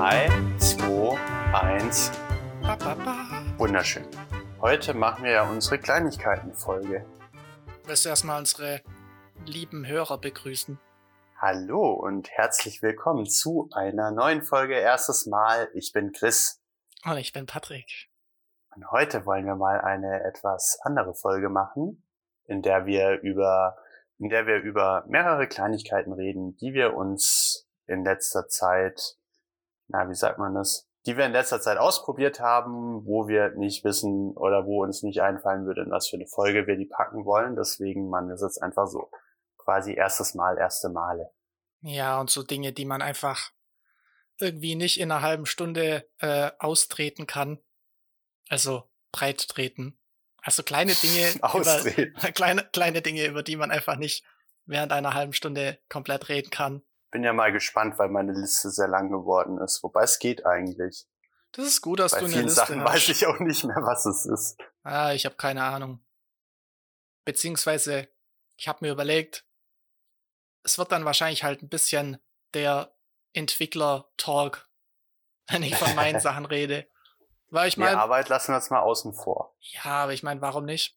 3, 2, 1. Wunderschön. Heute machen wir ja unsere Kleinigkeiten-Folge. Willst du erstmal unsere lieben Hörer begrüßen? Hallo und herzlich willkommen zu einer neuen Folge Erstes Mal. Ich bin Chris. Und ich bin Patrick. Und heute wollen wir mal eine etwas andere Folge machen, in der wir über, in der wir über mehrere Kleinigkeiten reden, die wir uns in letzter Zeit, na, wie sagt man das, die wir in letzter Zeit ausprobiert haben, wo wir nicht wissen oder wo uns nicht einfallen würde, in was für eine Folge wir die packen wollen. Deswegen man ist jetzt einfach so quasi erstes Mal, erste Male. Ja, und so Dinge, die man einfach irgendwie nicht in einer halben Stunde äh, austreten kann. Also breit treten. Also kleine Dinge, über, kleine, kleine Dinge, über die man einfach nicht während einer halben Stunde komplett reden kann. Bin ja mal gespannt, weil meine Liste sehr lang geworden ist. Wobei es geht eigentlich. Das ist gut, dass Bei du eine vielen Liste Sachen hast. weiß ich auch nicht mehr, was es ist. Ah, ich habe keine Ahnung. Beziehungsweise, ich habe mir überlegt, es wird dann wahrscheinlich halt ein bisschen der Entwickler-Talk, wenn ich von meinen Sachen rede. Weil ich Die meine, Arbeit lassen wir jetzt mal außen vor. ja, aber ich meine, warum nicht?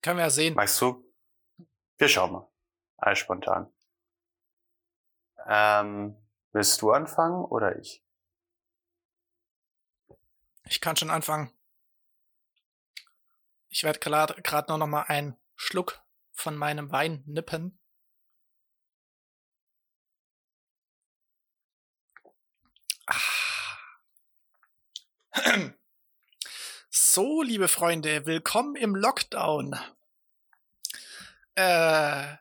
Können wir ja sehen. Magst du? Wir schauen mal. Alles spontan. Ähm, willst du anfangen oder ich? Ich kann schon anfangen. Ich werde gerade nur noch mal einen Schluck von meinem Wein nippen. Ah. So, liebe Freunde, willkommen im Lockdown. Äh,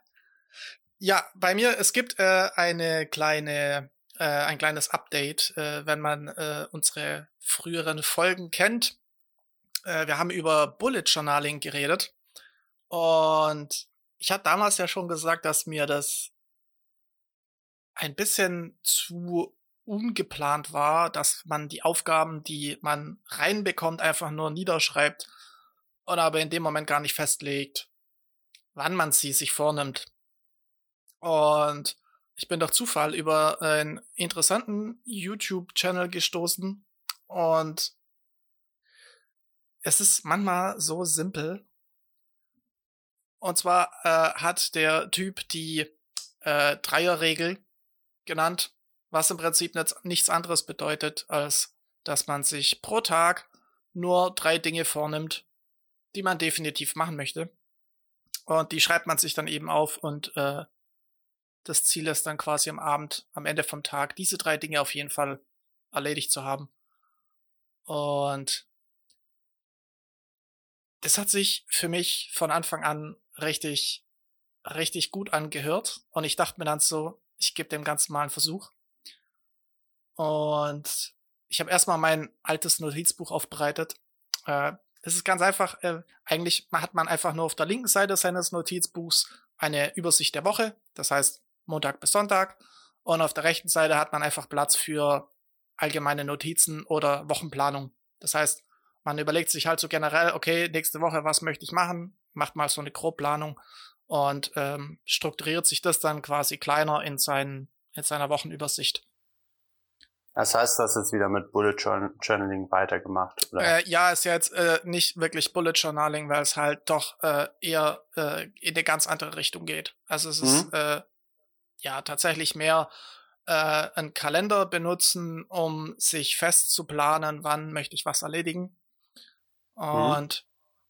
ja, bei mir, es gibt äh, eine kleine, äh, ein kleines Update, äh, wenn man äh, unsere früheren Folgen kennt. Äh, wir haben über Bullet Journaling geredet. Und ich hatte damals ja schon gesagt, dass mir das ein bisschen zu ungeplant war, dass man die Aufgaben, die man reinbekommt, einfach nur niederschreibt und aber in dem Moment gar nicht festlegt, wann man sie sich vornimmt. Und ich bin durch Zufall über einen interessanten YouTube-Channel gestoßen und es ist manchmal so simpel. Und zwar äh, hat der Typ die äh, Dreierregel genannt, was im Prinzip nicht, nichts anderes bedeutet, als dass man sich pro Tag nur drei Dinge vornimmt, die man definitiv machen möchte. Und die schreibt man sich dann eben auf und äh, das Ziel ist dann quasi am Abend, am Ende vom Tag, diese drei Dinge auf jeden Fall erledigt zu haben. Und das hat sich für mich von Anfang an richtig, richtig gut angehört. Und ich dachte mir dann so, ich gebe dem Ganzen mal einen Versuch. Und ich habe erstmal mein altes Notizbuch aufbereitet. Äh, es ist ganz einfach, äh, eigentlich hat man einfach nur auf der linken Seite seines Notizbuchs eine Übersicht der Woche, das heißt Montag bis Sonntag. Und auf der rechten Seite hat man einfach Platz für allgemeine Notizen oder Wochenplanung. Das heißt, man überlegt sich halt so generell, okay, nächste Woche, was möchte ich machen? Macht mal so eine Grobplanung und ähm, strukturiert sich das dann quasi kleiner in, seinen, in seiner Wochenübersicht. Das heißt, hast jetzt wieder mit Bullet Journal- Journaling weitergemacht, oder? Äh, ja, ist ja jetzt äh, nicht wirklich Bullet Journaling, weil es halt doch äh, eher äh, in eine ganz andere Richtung geht. Also es ist Mhm. äh, ja tatsächlich mehr äh, einen Kalender benutzen, um sich fest zu planen, wann möchte ich was erledigen. Und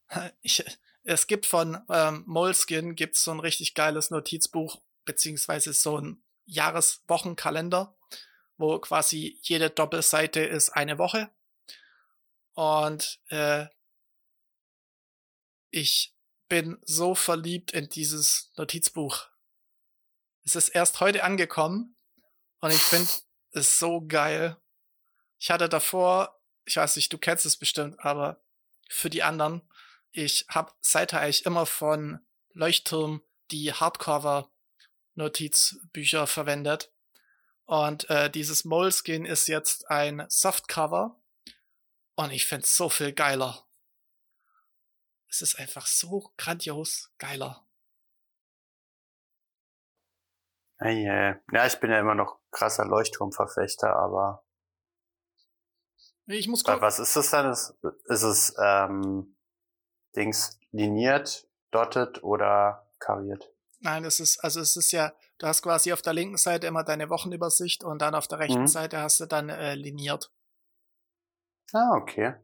ich, es gibt von ähm, Moleskin gibt's so ein richtig geiles Notizbuch, beziehungsweise so ein Jahreswochenkalender, wo quasi jede Doppelseite ist eine Woche. Und äh, ich bin so verliebt in dieses Notizbuch. Es ist erst heute angekommen und ich finde es so geil. Ich hatte davor, ich weiß nicht, du kennst es bestimmt, aber für die anderen, ich habe seither eigentlich immer von Leuchtturm die Hardcover-Notizbücher verwendet. Und äh, dieses Moleskin ist jetzt ein Softcover. Und ich find's so viel geiler. Es ist einfach so grandios geiler. Ja, ich bin ja immer noch krasser Leuchtturmverfechter, aber Ich muss gucken. Was ist das dann? Ist, ist es ähm, Dings liniert, dotted oder kariert? Nein, es ist, also es ist ja, du hast quasi auf der linken Seite immer deine Wochenübersicht und dann auf der rechten Mhm. Seite hast du dann äh, liniert. Ah, okay.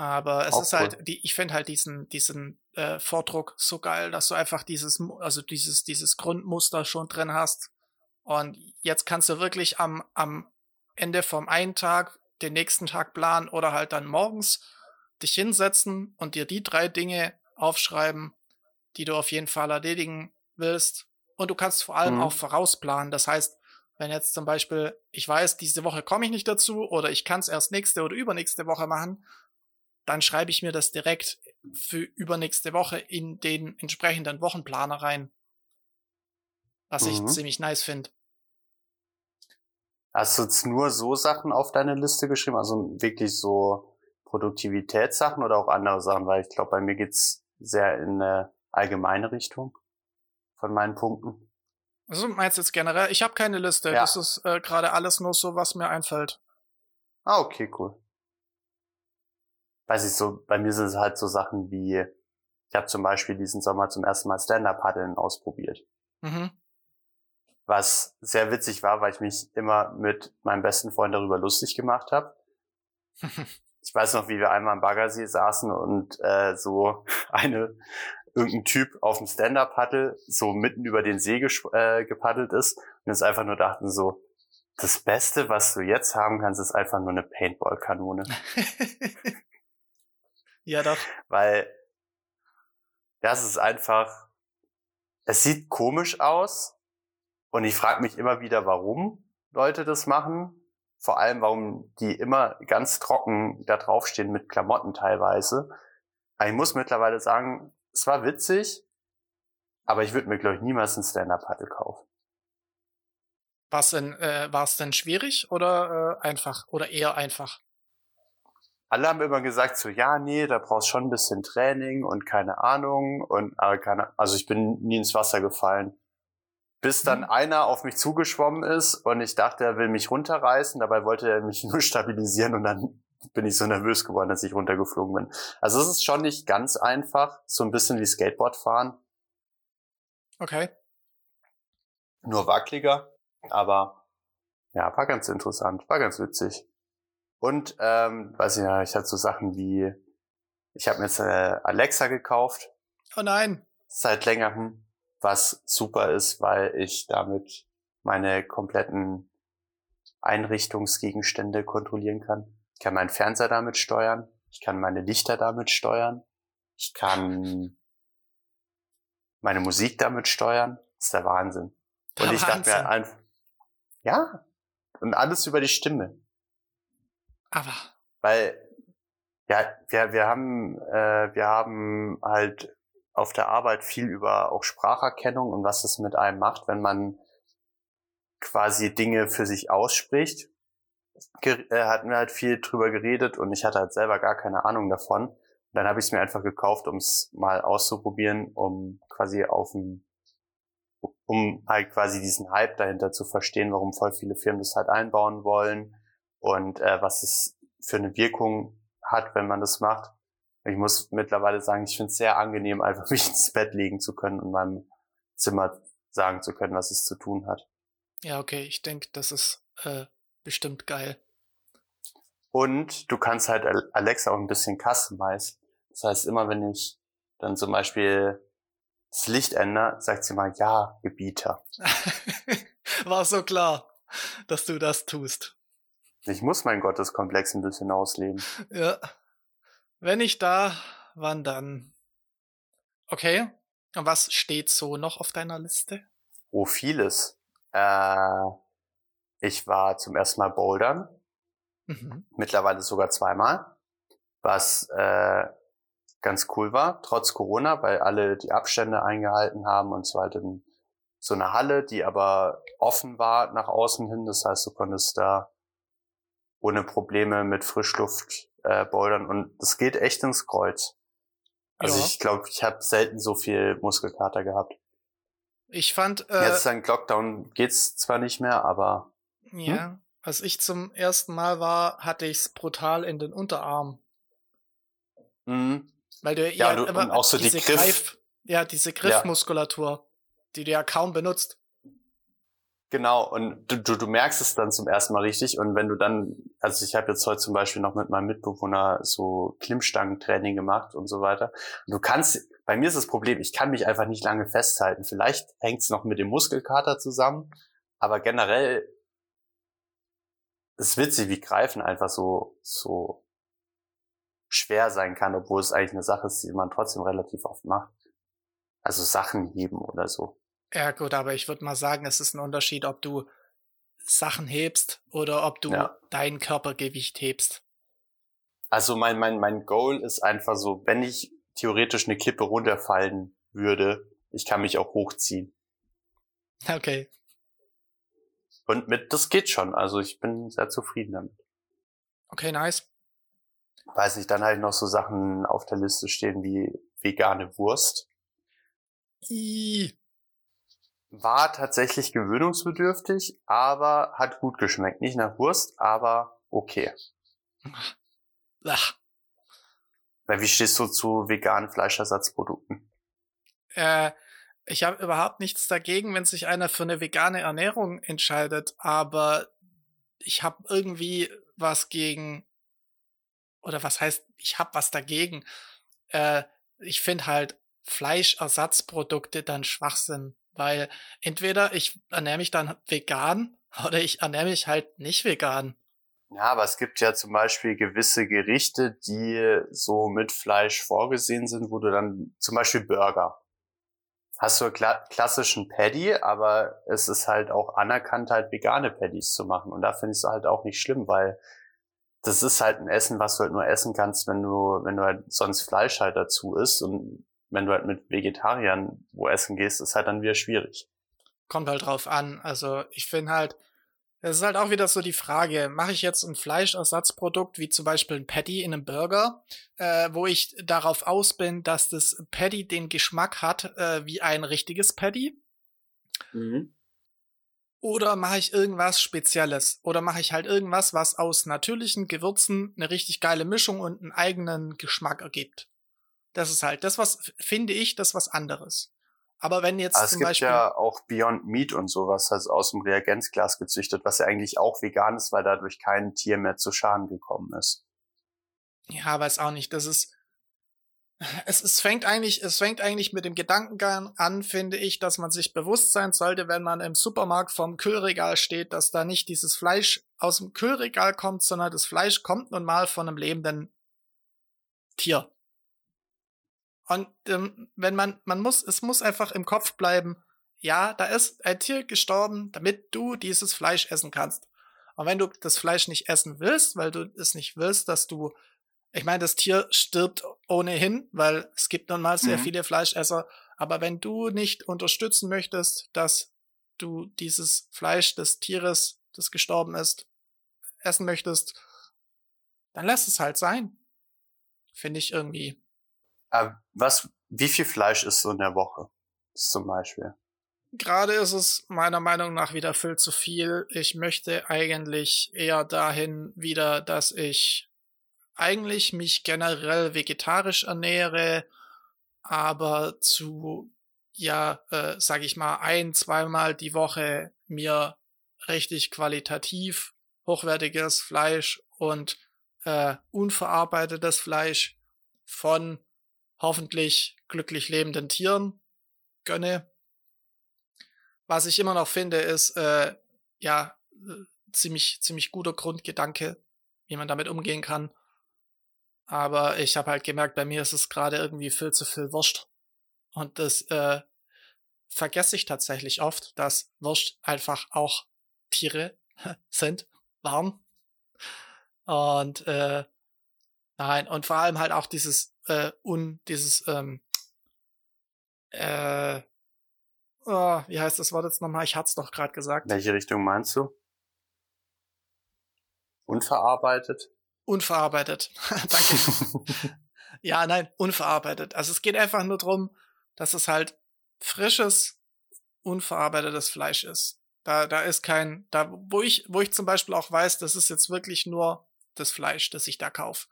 Aber es Auch ist cool. halt, die, ich finde halt diesen, diesen äh, Vordruck so geil, dass du einfach dieses, also dieses, dieses Grundmuster schon drin hast. Und jetzt kannst du wirklich am, am Ende vom einen Tag den nächsten Tag planen oder halt dann morgens dich hinsetzen und dir die drei Dinge aufschreiben, die du auf jeden Fall erledigen willst. Und du kannst vor allem Mhm. auch vorausplanen. Das heißt, wenn jetzt zum Beispiel, ich weiß, diese Woche komme ich nicht dazu oder ich kann es erst nächste oder übernächste Woche machen, dann schreibe ich mir das direkt für übernächste Woche in den entsprechenden Wochenplaner rein. Was ich Mhm. ziemlich nice finde. Hast du jetzt nur so Sachen auf deine Liste geschrieben? Also wirklich so Produktivitätssachen oder auch andere Sachen? Weil ich glaube, bei mir geht's sehr in eine allgemeine Richtung von meinen Punkten. Also meinst du jetzt generell? Ich habe keine Liste. Ja. Das ist äh, gerade alles nur so, was mir einfällt. Ah, okay, cool. Weiß ich so, bei mir sind es halt so Sachen wie, ich habe zum Beispiel diesen Sommer zum ersten Mal Stand-Up-Paddeln ausprobiert. Mhm. Was sehr witzig war, weil ich mich immer mit meinem besten Freund darüber lustig gemacht habe. Ich weiß noch, wie wir einmal am Baggersee saßen und äh, so eine irgendein Typ auf dem Stand-Up-Paddle so mitten über den See äh, gepaddelt ist und uns einfach nur dachten so, das Beste, was du jetzt haben kannst, ist einfach nur eine Paintball-Kanone. ja, doch. Weil das ist einfach, es sieht komisch aus und ich frage mich immer wieder, warum Leute das machen. Vor allem, warum die immer ganz trocken da draufstehen mit Klamotten teilweise. Aber ich muss mittlerweile sagen, es war witzig, aber ich würde mir, glaube ich, niemals ein Stand-Up-Paddle kaufen. War's denn, äh, war's denn schwierig oder äh, einfach? Oder eher einfach? Alle haben immer gesagt so, ja, nee, da brauchst schon ein bisschen Training und keine Ahnung und aber keine, also ich bin nie ins Wasser gefallen. Bis dann Mhm. einer auf mich zugeschwommen ist und ich dachte, er will mich runterreißen, dabei wollte er mich nur stabilisieren und dann bin ich so nervös geworden, dass ich runtergeflogen bin. Also es ist schon nicht ganz einfach, so ein bisschen wie Skateboard fahren, Okay. nur wackeliger, aber ja, war ganz interessant, war ganz witzig. Und ähm, weiß ich ja, ich hatte so Sachen wie, ich habe mir jetzt äh, Alexa gekauft, Oh nein. seit längerem, was super ist, weil ich damit meine kompletten Einrichtungsgegenstände kontrollieren kann. Ich kann meinen Fernseher damit steuern, ich kann meine Lichter damit steuern, ich kann meine Musik damit steuern. Das ist der Wahnsinn. Und Der ich dachte Wahnsinn. mir einfach, ja, und alles über die Stimme. Aber. Weil, ja, wir, wir haben, äh, wir haben halt auf der Arbeit viel über auch Spracherkennung und was es mit einem macht, wenn man quasi Dinge für sich ausspricht. Ge äh, hatten wir halt viel drüber geredet und ich hatte halt selber gar keine Ahnung davon. Und dann habe ich es mir einfach gekauft, um es mal auszuprobieren, um quasi auf dem, um halt quasi diesen Hype dahinter zu verstehen, warum voll viele Firmen das halt einbauen wollen und äh, was es für eine Wirkung hat, wenn man das macht. Ich muss mittlerweile sagen, ich finde es sehr angenehm, einfach mich ins Bett legen zu können und in meinem Zimmer sagen zu können, was es zu tun hat. Ja, okay, ich denke, das ist äh, bestimmt geil. Und du kannst halt Al- Alexa auch ein bisschen customize. Das heißt, immer wenn ich dann zum Beispiel das Licht ändere, sagt sie mal, ja, Gebieter. War so klar, dass du das tust. Ich muss meinen Gotteskomplex ein bisschen ausleben. Ja. Wenn nicht da, wann dann? Okay. Und was steht so noch auf deiner Liste? Oh, vieles. Äh, ich war zum ersten Mal bouldern. Mhm. mittlerweile sogar zweimal, was äh, ganz cool war, trotz Corona, weil alle die Abstände eingehalten haben und so halt in so einer Halle, die aber offen war nach außen hin. Das heißt, du konntest da ohne Probleme mit Frischluft äh, und es geht echt ins Kreuz. Also Ja. ich glaube, ich habe selten so viel Muskelkater gehabt. Ich fand, äh, Jetzt dank Lockdown geht's zwar nicht mehr, aber ja, Als ich zum ersten Mal war, hatte ich es brutal in den Unterarm. Mhm. Weil du Ja, ja, du- immer auch so die diese Griff- Greif, ja, diese Griffmuskulatur, die du ja kaum benutzt. Genau, und du, du, du merkst es dann zum ersten Mal richtig. Und wenn du dann, also ich habe jetzt heute zum Beispiel noch mit meinem Mitbewohner so Klimmstangentraining gemacht und so weiter. Und du kannst, bei mir ist das Problem, ich kann mich einfach nicht lange festhalten. Vielleicht hängt es noch mit dem Muskelkater zusammen, aber generell ist witzig, wie Greifen einfach so, so schwer sein kann, obwohl es eigentlich eine Sache ist, die man trotzdem relativ oft macht. Also Sachen heben oder so. Ja, gut, aber ich würde mal sagen, es ist ein Unterschied, ob du Sachen hebst oder ob du Ja. dein Körpergewicht hebst. Also mein, mein, mein Goal ist einfach so, wenn ich theoretisch eine Kippe runterfallen würde, ich kann mich auch hochziehen. Okay. Und mit, das geht schon. Also ich bin sehr zufrieden damit. Okay, nice. Weiß nicht, dann halt noch so Sachen auf der Liste stehen wie vegane Wurst. I. War tatsächlich gewöhnungsbedürftig, aber hat gut geschmeckt. Nicht nach Wurst, aber okay. Ach. Weil wie stehst du zu veganen Fleischersatzprodukten? Äh, ich habe überhaupt nichts dagegen, wenn sich einer für eine vegane Ernährung entscheidet, aber ich habe irgendwie was gegen, oder was heißt, ich habe was dagegen. Äh, ich finde halt Fleischersatzprodukte dann Schwachsinn, weil entweder ich ernähre mich dann vegan oder ich ernähre mich halt nicht vegan. Ja, aber es gibt ja zum Beispiel gewisse Gerichte, die so mit Fleisch vorgesehen sind, wo du dann zum Beispiel Burger. Hast du kla klassischen Paddy, aber es ist halt auch anerkannt, halt vegane Paddies zu machen. Und da finde ich es halt auch nicht schlimm, weil das ist halt ein Essen, was du halt nur essen kannst, wenn du, wenn du halt sonst Fleisch halt dazu isst. Und wenn du halt mit Vegetariern wo essen gehst, ist halt dann wieder schwierig. kommt halt drauf an. Also ich finde halt, es ist halt auch wieder so die Frage, mache ich jetzt ein Fleischersatzprodukt wie zum Beispiel ein Patty in einem Burger, äh, wo ich darauf aus bin, dass das Patty den Geschmack hat äh, wie ein richtiges Patty? Oder mache ich irgendwas Spezielles? Oder mache ich halt irgendwas, was aus natürlichen Gewürzen eine richtig geile Mischung und einen eigenen Geschmack ergibt? Das ist halt das, was finde ich, das was anderes. Aber wenn jetzt Aber es zum gibt Beispiel ja auch Beyond Meat und sowas, also aus dem Reagenzglas gezüchtet, was ja eigentlich auch vegan ist, weil dadurch kein Tier mehr zu Schaden gekommen ist. Ja, weiß auch nicht. Das ist. Es, es fängt eigentlich, es fängt eigentlich mit dem Gedankengang an, finde ich, dass man sich bewusst sein sollte, wenn man im Supermarkt vorm Kühlregal steht, dass da nicht dieses Fleisch aus dem Kühlregal kommt, sondern das Fleisch kommt nun mal von einem lebenden Tier. Und ähm, wenn man, man muss, es muss einfach im Kopf bleiben, ja, da ist ein Tier gestorben, damit du dieses Fleisch essen kannst. Und wenn du das Fleisch nicht essen willst, weil du es nicht willst, dass du ich meine, das Tier stirbt ohnehin, weil es gibt nun mal sehr Mhm. viele Fleischesser. Aber wenn du nicht unterstützen möchtest, dass du dieses Fleisch des Tieres, das gestorben ist, essen möchtest, dann lass es halt sein. Finde ich irgendwie. Aber was, wie viel Fleisch isst du in der Woche? Zum Beispiel. Gerade ist es meiner Meinung nach wieder viel zu viel. Ich möchte eigentlich eher dahin wieder, dass ich eigentlich mich generell vegetarisch ernähre, aber zu, ja, äh, sag ich mal, ein, zweimal die Woche mir richtig qualitativ hochwertiges Fleisch und äh, unverarbeitetes Fleisch von hoffentlich glücklich lebenden Tieren gönne. Was ich immer noch finde, ist äh, ja äh, ziemlich ziemlich guter Grundgedanke, wie man damit umgehen kann. Aber ich habe halt gemerkt, bei mir ist es gerade irgendwie viel zu viel Wurst. Und das äh, vergesse ich tatsächlich oft, dass Wurst einfach auch Tiere sind, waren. Und äh, nein, und vor allem halt auch dieses äh, un, dieses ähm, äh, oh, wie heißt das Wort jetzt nochmal? Ich hatte es doch gerade gesagt. Welche Richtung meinst du? Unverarbeitet? Unverarbeitet. Danke. ja, nein, unverarbeitet. Also es geht einfach nur drum, dass es halt frisches, unverarbeitetes Fleisch ist. Da, da ist kein, da, wo ich, wo ich zum Beispiel auch weiß, das ist jetzt wirklich nur das Fleisch, das ich da kaufe.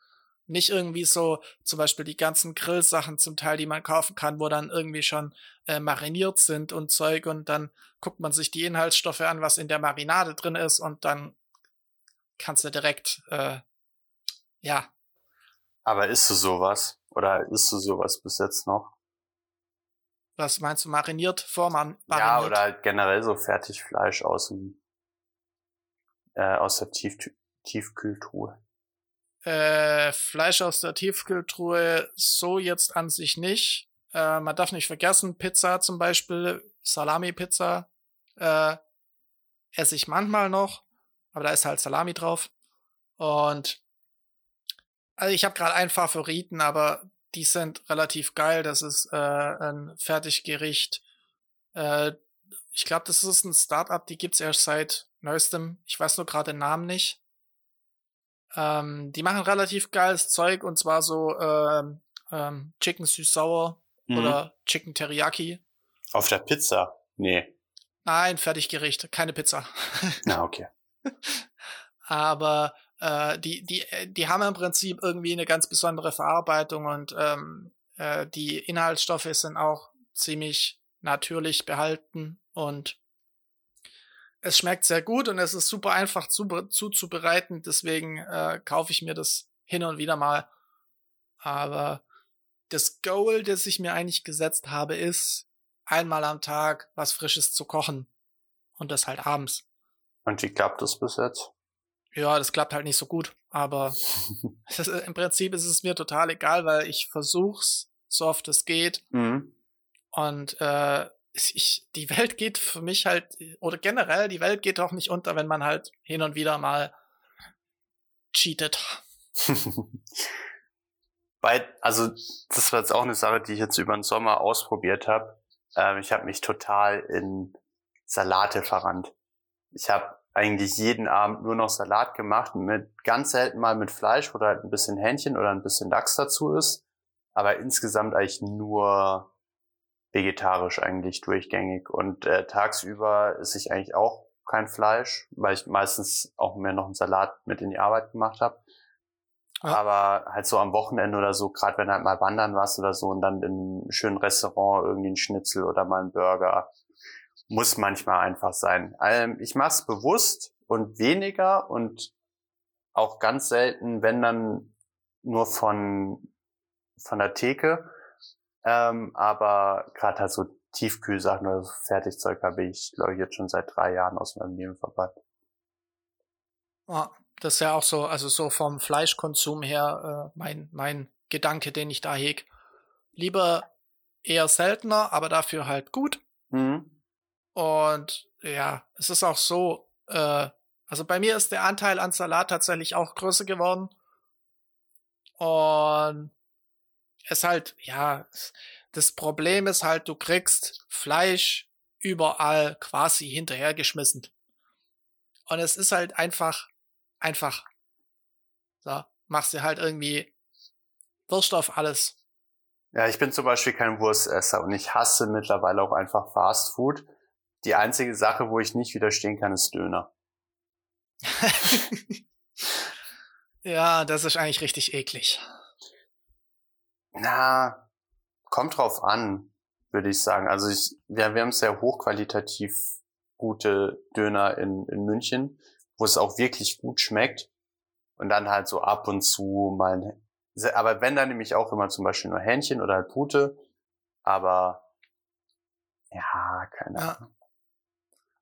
Nicht irgendwie so, zum Beispiel die ganzen Grillsachen zum Teil, die man kaufen kann, wo dann irgendwie schon äh, mariniert sind und Zeug und dann guckt man sich die Inhaltsstoffe an, was in der Marinade drin ist und dann kannst du direkt, äh, ja. Aber isst du sowas? Oder isst du sowas bis jetzt noch? Was meinst du, mariniert, vorman? Ja, oder halt generell so Fertigfleisch aus dem, äh, aus der Tief Tiefkühltruhe. Äh, Fleisch aus der Tiefkühltruhe so jetzt an sich nicht. Äh, man darf nicht vergessen, Pizza zum Beispiel, Salami-Pizza, äh, esse ich manchmal noch, aber da ist halt Salami drauf. Und also ich habe gerade einen Favoriten, aber die sind relativ geil. Das ist äh, ein Fertiggericht. Äh, ich glaube, das ist ein Startup, die gibt's erst seit neuestem. Ich weiß nur gerade den Namen nicht. Ähm, die machen relativ geiles Zeug und zwar so ähm, ähm, Chicken süß-sauer mhm. oder Chicken Teriyaki. Auf der Pizza? Nee. Nein, Fertiggericht, keine Pizza. Na, okay. Aber äh, die, die, die haben im Prinzip irgendwie eine ganz besondere Verarbeitung und ähm, äh, die Inhaltsstoffe sind auch ziemlich natürlich behalten und es schmeckt sehr gut und es ist super einfach zu, zuzubereiten, deswegen äh, kaufe ich mir das hin und wieder mal. Aber das Goal, das ich mir eigentlich gesetzt habe, ist, einmal am Tag was Frisches zu kochen. Und das halt abends. Und wie klappt das bis jetzt? Ja, das klappt halt nicht so gut. Aber ist, im Prinzip ist es mir total egal, weil ich versuch's, so oft es geht. Mhm. Und äh, ich, die Welt geht für mich halt, oder generell, die Welt geht auch nicht unter, wenn man halt hin und wieder mal cheatet. Bei, also, das war jetzt auch eine Sache, die ich jetzt über den Sommer ausprobiert habe. Ähm, ich habe mich total in Salate verrannt. Ich habe eigentlich jeden Abend nur noch Salat gemacht, mit ganz selten mal mit Fleisch, da halt ein bisschen Hähnchen oder ein bisschen Lachs dazu ist. Aber insgesamt eigentlich nur vegetarisch eigentlich durchgängig. Und äh, tagsüber esse ich eigentlich auch kein Fleisch, weil ich meistens auch mehr noch einen Salat mit in die Arbeit gemacht habe. Ja. Aber halt so am Wochenende oder so, gerade wenn halt mal wandern warst oder so und dann in einem schönen Restaurant irgendwie ein Schnitzel oder mal ein Burger, muss manchmal einfach sein. Ähm, ich mache es bewusst und weniger und auch ganz selten, wenn dann nur von, von der Theke. Ähm, aber gerade halt so Tiefkühlsachen oder so Fertigzeug habe ich, glaube ich, jetzt schon seit drei Jahren aus meinem Leben verbannt. Ja, das ist ja auch so, also so vom Fleischkonsum her äh, mein, mein Gedanke, den ich da heg. Lieber eher seltener, aber dafür halt gut. Mhm. Und ja, es ist auch so, äh, also bei mir ist der Anteil an Salat tatsächlich auch größer geworden. Und es halt, ja, das Problem ist halt, du kriegst Fleisch überall quasi hinterhergeschmissen. Und es ist halt einfach, einfach. So, machst du halt irgendwie Wurst auf alles. Ja, ich bin zum Beispiel kein Wurstesser und ich hasse mittlerweile auch einfach Fast Food. Die einzige Sache, wo ich nicht widerstehen kann, ist Döner. ja, das ist eigentlich richtig eklig. Na, kommt drauf an, würde ich sagen. Also ich, wir, wir haben sehr hochqualitativ gute Döner in, in München, wo es auch wirklich gut schmeckt. Und dann halt so ab und zu mal, aber wenn dann nämlich auch immer zum Beispiel nur Hähnchen oder halt Pute. Aber ja, keine Ahnung.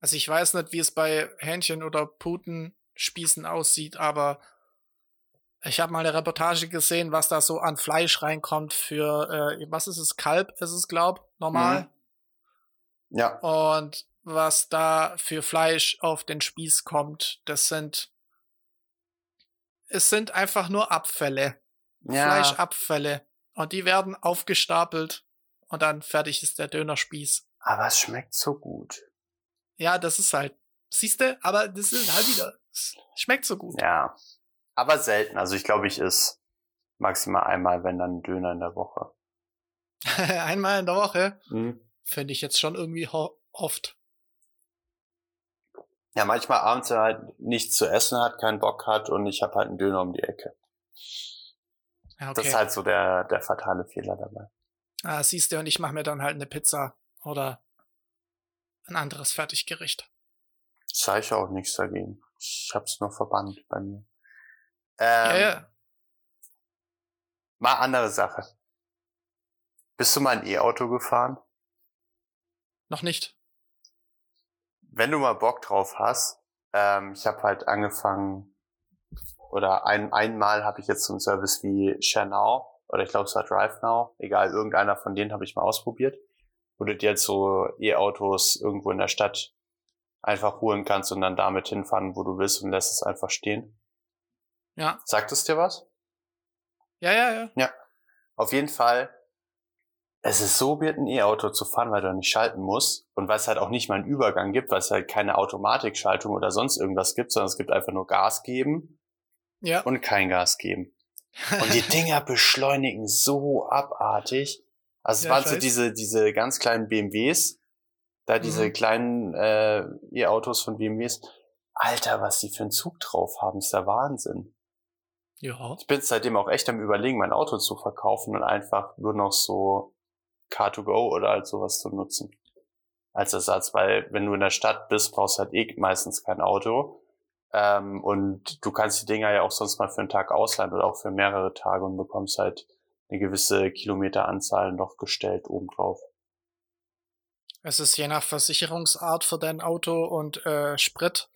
Also ich weiß nicht, wie es bei Hähnchen oder Putenspießen aussieht, aber ich habe mal eine Reportage gesehen, was da so an Fleisch reinkommt für, äh, was ist es, Kalb ist es, glaub, normal. Mhm. Ja. Und was da für Fleisch auf den Spieß kommt, das sind, es sind einfach nur Abfälle. Ja. Fleischabfälle. Und die werden aufgestapelt und dann fertig ist der Dönerspieß. Aber es schmeckt so gut. Ja, das ist halt, siehste, aber das ist halt wieder, es schmeckt so gut. Ja. Aber selten. Also ich glaube, ich is maximal einmal, wenn dann Döner in der Woche. einmal in der Woche? Mhm. Finde ich jetzt schon irgendwie oft. Ja, manchmal abends halt nichts zu essen hat, keinen Bock hat und ich habe halt einen Döner um die Ecke. Okay. Das ist halt so der, der fatale Fehler dabei. Ah, siehst du, und ich mache mir dann halt eine Pizza oder ein anderes Fertiggericht. Sag ich auch nichts dagegen. Ich hab's nur verbannt bei mir. Ähm, ja, ja. Mal andere Sache. Bist du mal ein E-Auto gefahren? Noch nicht. Wenn du mal Bock drauf hast, ähm, ich habe halt angefangen, oder ein, einmal habe ich jetzt so einen Service wie ShareNow oder ich glaube es war DriveNow, egal, irgendeiner von denen habe ich mal ausprobiert, wo du dir jetzt so E-Autos irgendwo in der Stadt einfach holen kannst und dann damit hinfahren, wo du willst und lässt es einfach stehen. Ja. Sagt es dir was? Ja, ja, ja. Ja. Auf jeden Fall, es ist so weird, ein E-Auto zu fahren, weil du nicht schalten musst und weil es halt auch nicht mal einen Übergang gibt, weil es halt keine Automatikschaltung oder sonst irgendwas gibt, sondern es gibt einfach nur Gas geben ja. und kein Gas geben. Und die Dinger beschleunigen so abartig. Also es ja, waren so diese, diese ganz kleinen BMWs, da diese mhm. kleinen äh, E-Autos von BMWs. Alter, was die für einen Zug drauf haben, ist der Wahnsinn. Ja. Ich bin seitdem auch echt am überlegen, mein Auto zu verkaufen und einfach nur noch so Car2Go oder halt sowas zu nutzen. Als Ersatz, weil wenn du in der Stadt bist, brauchst du halt eh meistens kein Auto. Ähm, und du kannst die Dinger ja auch sonst mal für einen Tag ausleihen oder auch für mehrere Tage und bekommst halt eine gewisse Kilometeranzahl noch gestellt obendrauf. Es ist je nach Versicherungsart für dein Auto und äh, Sprit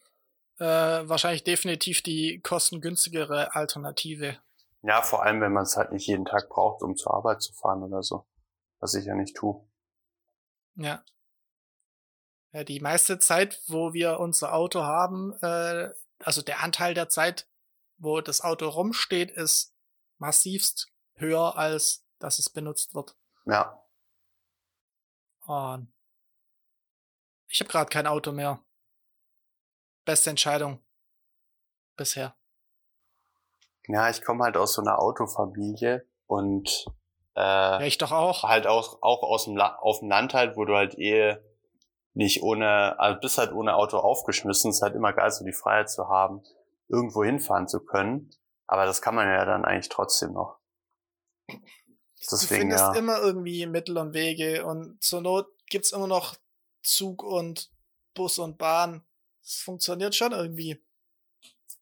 äh, wahrscheinlich definitiv die kostengünstigere Alternative. Ja, vor allem, wenn man es halt nicht jeden Tag braucht, um zur Arbeit zu fahren oder so. Was ich ja nicht tue. Ja. ja die meiste Zeit, wo wir unser Auto haben, äh, also der Anteil der Zeit, wo das Auto rumsteht, ist massivst höher, als dass es benutzt wird. Ja. Und ich habe gerade kein Auto mehr. Beste Entscheidung bisher. Ja, ich komme halt aus so einer Autofamilie und äh, ja, ich doch auch. Halt auch, auch aus dem La auf dem Land halt, wo du halt eh nicht ohne, also bist halt ohne Auto aufgeschmissen. Es ist halt immer geil, so die Freiheit zu haben, irgendwo hinfahren zu können. Aber das kann man ja dann eigentlich trotzdem noch. Deswegen, du findest ja. immer irgendwie Mittel und Wege und zur Not gibt's immer noch Zug und Bus und Bahn. Es funktioniert schon irgendwie.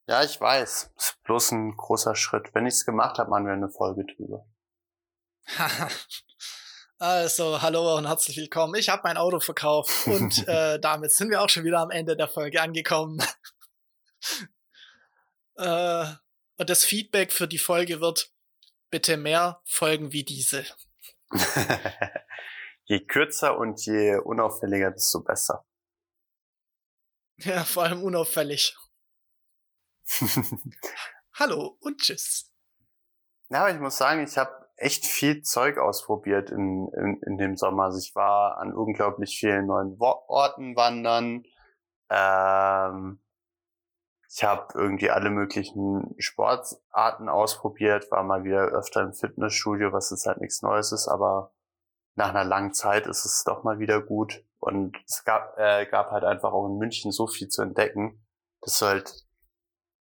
Ja, ich weiß. Ist bloß ein großer Schritt. Wenn ich's gemacht habe, machen wir eine Folge drüber. also, hallo und herzlich willkommen. Ich habe mein Auto verkauft und äh, damit sind wir auch schon wieder am Ende der Folge angekommen. äh, und das Feedback für die Folge wird bitte mehr Folgen wie diese. je kürzer und je unauffälliger, desto besser. Ja, vor allem unauffällig. Hallo und tschüss. Ja, aber ich muss sagen, ich habe echt viel Zeug ausprobiert in, in, in dem Sommer. Also ich war an unglaublich vielen neuen Orten wandern. Ähm, ich habe irgendwie alle möglichen Sportarten ausprobiert, war mal wieder öfter im Fitnessstudio, was jetzt halt nichts Neues ist, aber nach einer langen Zeit ist es doch mal wieder gut. Und es gab, äh, gab halt einfach auch in München so viel zu entdecken, dass du halt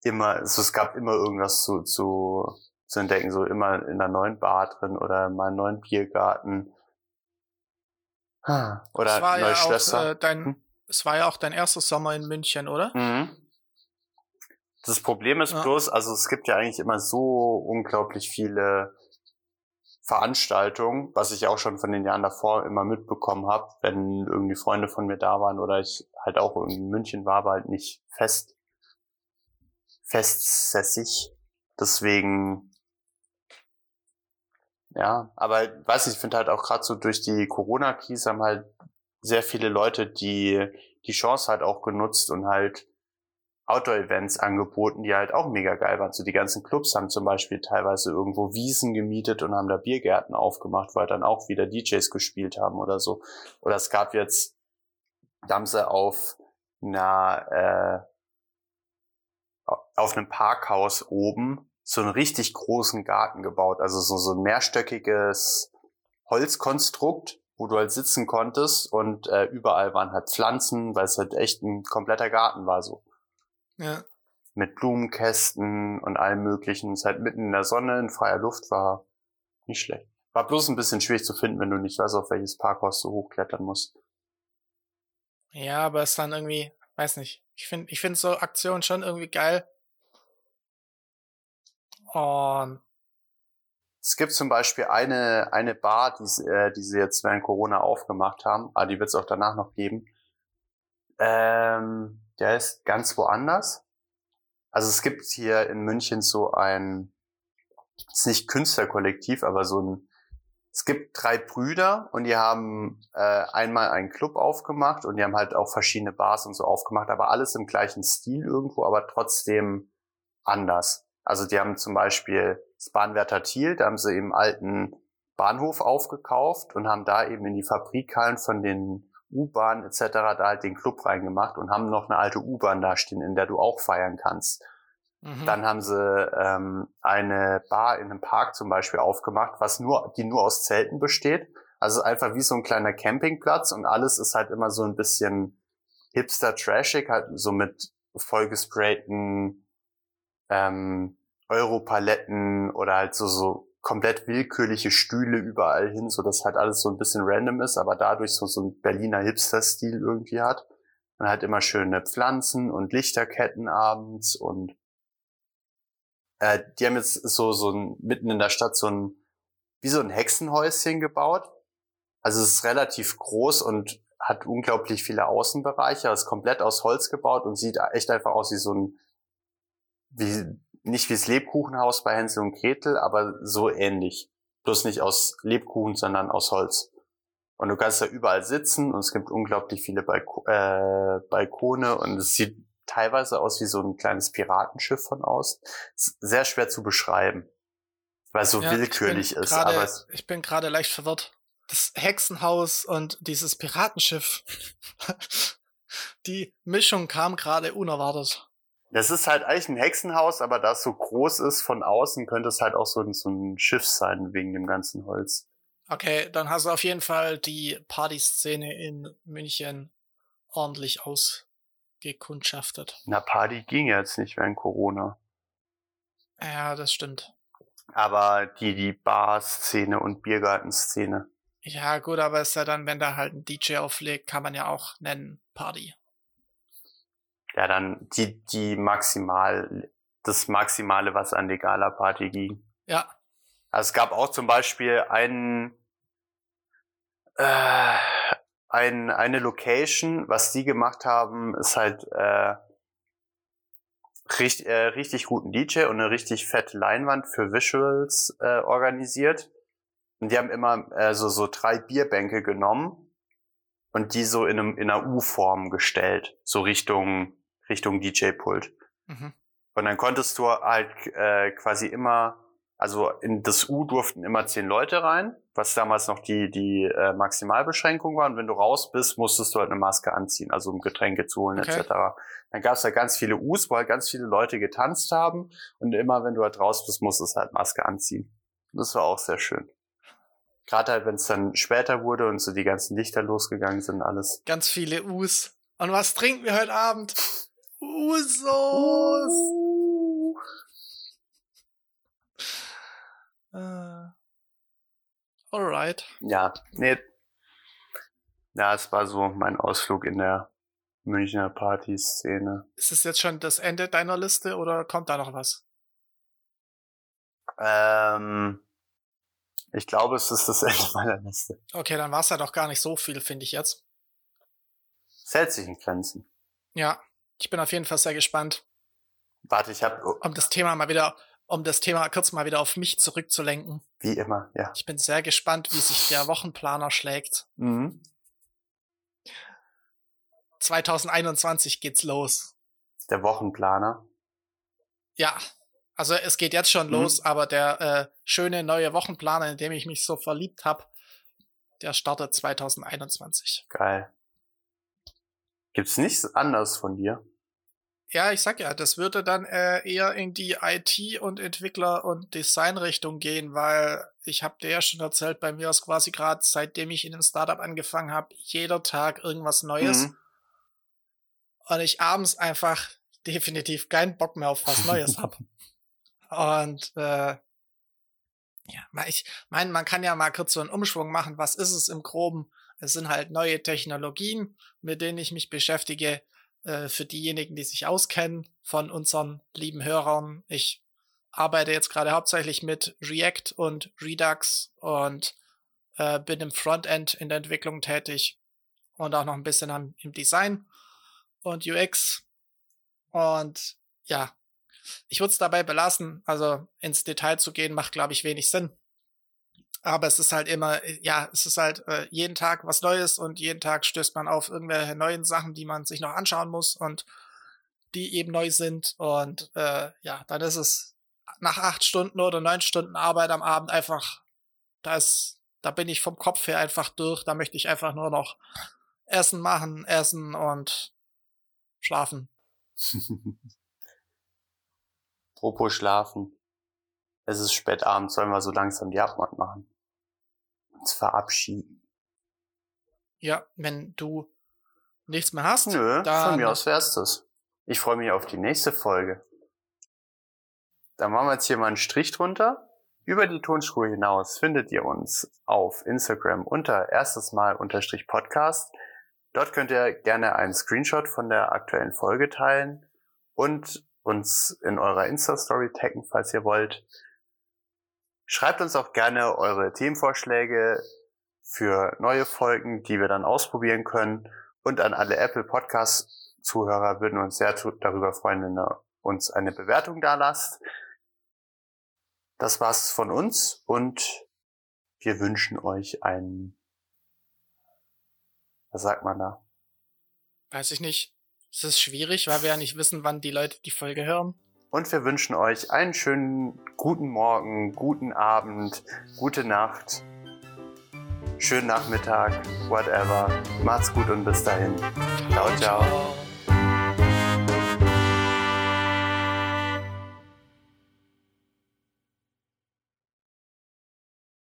immer, also es gab immer irgendwas zu, zu, zu entdecken, so immer in einer neuen Bar drin oder mal einen neuen Biergarten. Oder das war neue ja Schlösser. Auch, äh, dein, hm? Es war ja auch dein erster Sommer in München, oder? Mhm. Das Problem ist ja. bloß, also es gibt ja eigentlich immer so unglaublich viele Veranstaltungen, was ich auch schon von den Jahren davor immer mitbekommen habe, wenn irgendwie Freunde von mir da waren oder ich halt auch in München war, aber halt nicht fest festsässig. Deswegen ja, aber weiß ich finde halt auch gerade so durch die Corona-Krise haben halt sehr viele Leute die die Chance halt auch genutzt und halt Outdoor-Events angeboten, die halt auch mega geil waren. So die ganzen Clubs haben zum Beispiel teilweise irgendwo Wiesen gemietet und haben da Biergärten aufgemacht, weil dann auch wieder DJs gespielt haben oder so. Oder es gab jetzt, da haben sie auf einer, äh, auf einem Parkhaus oben so einen richtig großen Garten gebaut. Also so, so ein mehrstöckiges Holzkonstrukt wo du halt sitzen konntest und äh, überall waren halt Pflanzen, weil es halt echt ein kompletter Garten war so. Ja. Mit Blumenkästen und allem möglichen. Es halt mitten in der Sonne, in freier Luft war nicht schlecht. War bloß ein bisschen schwierig zu finden, wenn du nicht weißt, auf welches Parkhaus du hochklettern musst. Ja, aber ist dann irgendwie, weiß nicht. Ich finde ich finde so Aktionen schon irgendwie geil. Und Es gibt zum Beispiel eine, eine Bar, die, sie- äh, die sie jetzt während Corona aufgemacht haben, aber die wird es auch danach noch geben. Ähm, der ist ganz woanders. Also es gibt hier in München so ein, es ist nicht Künstlerkollektiv, aber so ein, es gibt drei Brüder und die haben äh, einmal einen Club aufgemacht und die haben halt auch verschiedene Bars und so aufgemacht, aber alles im gleichen Stil irgendwo, aber trotzdem anders. Also die haben zum Beispiel das Bahnwärter Thiel, da haben sie im alten Bahnhof aufgekauft und haben da eben in die Fabrikhallen von den U-Bahnen etc. da halt den Club reingemacht und haben noch eine alte U-Bahn da stehen, in der du auch feiern kannst. mhm. Dann haben sie ähm, eine Bar in einem Park zum Beispiel aufgemacht, was nur, die nur aus Zelten besteht. Also einfach wie so ein kleiner Campingplatz und alles ist halt immer so ein bisschen hipster-trashig, halt so mit vollgesprayten ähm, Europaletten oder halt so, so komplett willkürliche Stühle überall hin, so dass halt alles so ein bisschen random ist, aber dadurch so, so ein Berliner Hipster-Stil irgendwie hat. Man hat immer schöne Pflanzen und Lichterketten abends und äh, die haben jetzt so, so ein, mitten in der Stadt so ein, wie so ein Hexenhäuschen gebaut. Also es ist relativ groß und hat unglaublich viele Außenbereiche, ist komplett aus Holz gebaut und sieht echt einfach aus wie so ein, wie, nicht wie das Lebkuchenhaus bei Hänsel und Gretel, aber so ähnlich. Bloß nicht aus Lebkuchen, sondern aus Holz. Und du kannst da überall sitzen und es gibt unglaublich viele Balko äh, Balkone und es sieht teilweise aus wie so ein kleines Piratenschiff von aus. Sehr schwer zu beschreiben, weil es so Ja, willkürlich ist. grade- aber ich bin gerade leicht verwirrt. Das Hexenhaus und dieses Piratenschiff. Die Mischung kam gerade unerwartet. Das ist halt eigentlich ein Hexenhaus, aber da es so groß ist von außen, könnte es halt auch so ein, so ein Schiff sein wegen dem ganzen Holz. Okay, dann hast du auf jeden Fall die Partyszene in München ordentlich ausgekundschaftet. Na, Party ging jetzt nicht während Corona. Ja, das stimmt. Aber die, die Bar-Szene und Biergartenszene. Ja, gut, aber ist ja dann, wenn da halt ein DJ auflegt, kann man ja auch nennen Party. Ja, dann die, die maximal, das Maximale, was an legaler Party ging. Ja, Also es gab auch zum Beispiel einen, äh, ein, eine Location, was die gemacht haben, ist halt äh, richtig, äh, richtig guten DJ und eine richtig fette Leinwand für Visuals äh, organisiert. Und die haben immer äh, so, so drei Bierbänke genommen und die so in, einem, in einer U-Form gestellt, so Richtung, Richtung DJ-Pult. mhm. Und dann konntest du halt äh, quasi immer, also in das U durften immer zehn Leute rein, was damals noch die, die äh, Maximalbeschränkung war. Und wenn du raus bist, musstest du halt eine Maske anziehen, also um Getränke zu holen Okay. etc. Dann gab es da ganz viele Us, wo halt ganz viele Leute getanzt haben. Und immer wenn du halt raus bist, musstest du halt Maske anziehen. Das war auch sehr schön. Gerade halt, wenn es dann später wurde und so die ganzen Lichter losgegangen sind, alles. ganz viele Us. Und was trinken wir heute Abend? Usos! Äh. Alright. Ja, nee. Ja, es war so mein Ausflug in der Münchner Partyszene. Ist es jetzt schon das Ende deiner Liste oder kommt da noch was? Ähm, ich glaube, es ist das Ende meiner Liste. Okay, dann war es ja doch gar nicht so viel, finde ich jetzt. Hält sich in Grenzen. Ja, ich bin auf jeden Fall sehr gespannt, Warte, ich habe um das Thema mal wieder, um das Thema kurz mal wieder auf mich zurückzulenken. wie immer, ja. Ich bin sehr gespannt, wie sich der Wochenplaner schlägt. Mhm. 2021 geht's los. Der Wochenplaner. Ja, also es geht jetzt schon Mhm. los, aber der äh, schöne neue Wochenplaner, in dem ich mich so verliebt habe, der startet 2021. Geil. Gibt's nichts anderes von dir? Ja, ich sag ja, das würde dann äh, eher in die IT- und Entwickler- und Designrichtung gehen, weil ich habe dir ja schon erzählt, bei mir ist quasi gerade, seitdem ich in dem Startup angefangen habe, jeder Tag irgendwas Neues. Mhm. Und ich abends einfach definitiv keinen Bock mehr auf was Neues habe. Und äh, ja, ich meine, man kann ja mal kurz so einen Umschwung machen. Was ist es im Groben? Es sind halt neue Technologien, mit denen ich mich beschäftige. Äh, für diejenigen, die sich auskennen von unseren lieben Hörern. Ich arbeite jetzt gerade hauptsächlich mit React und Redux und äh, bin im Frontend in der Entwicklung tätig und auch noch ein bisschen am, im Design und UX. Und ja, ich würde es dabei belassen. Also ins Detail zu gehen, macht, glaube ich, wenig Sinn. Aber es ist halt immer, ja, es ist halt äh, jeden Tag was Neues und jeden Tag stößt man auf irgendwelche neuen Sachen, die man sich noch anschauen muss und die eben neu sind. Und äh, ja, dann ist es nach acht Stunden oder neun Stunden Arbeit am Abend einfach, da ist, da bin ich vom Kopf her einfach durch. Da möchte ich einfach nur noch Essen machen, essen und schlafen. Apropos schlafen. Es ist spät abends, sollen wir so langsam die Abmord machen uns verabschieden. Ja, wenn du nichts mehr hast. Nö, dann von mir aus wär's das. Ich freue mich auf die nächste Folge. Dann machen wir jetzt hier mal einen Strich drunter. Über die Tonspur hinaus findet ihr uns auf Instagram unter erstes Mal unterstrich Podcast. Dort könnt ihr gerne einen Screenshot von der aktuellen Folge teilen und uns in eurer Insta-Story taggen, falls ihr wollt. Schreibt uns auch gerne eure Themenvorschläge für neue Folgen, die wir dann ausprobieren können. Und an alle Apple Podcast Zuhörer würden uns sehr darüber freuen, wenn ihr uns eine Bewertung da lasst. Das war's von uns und wir wünschen euch einen, was sagt man da? Weiß ich nicht. Es ist schwierig, weil wir ja nicht wissen, wann die Leute die Folge hören. Und wir wünschen euch einen schönen guten Morgen, guten Abend, gute Nacht, schönen Nachmittag, whatever. Macht's gut und bis dahin. ciao. ciao.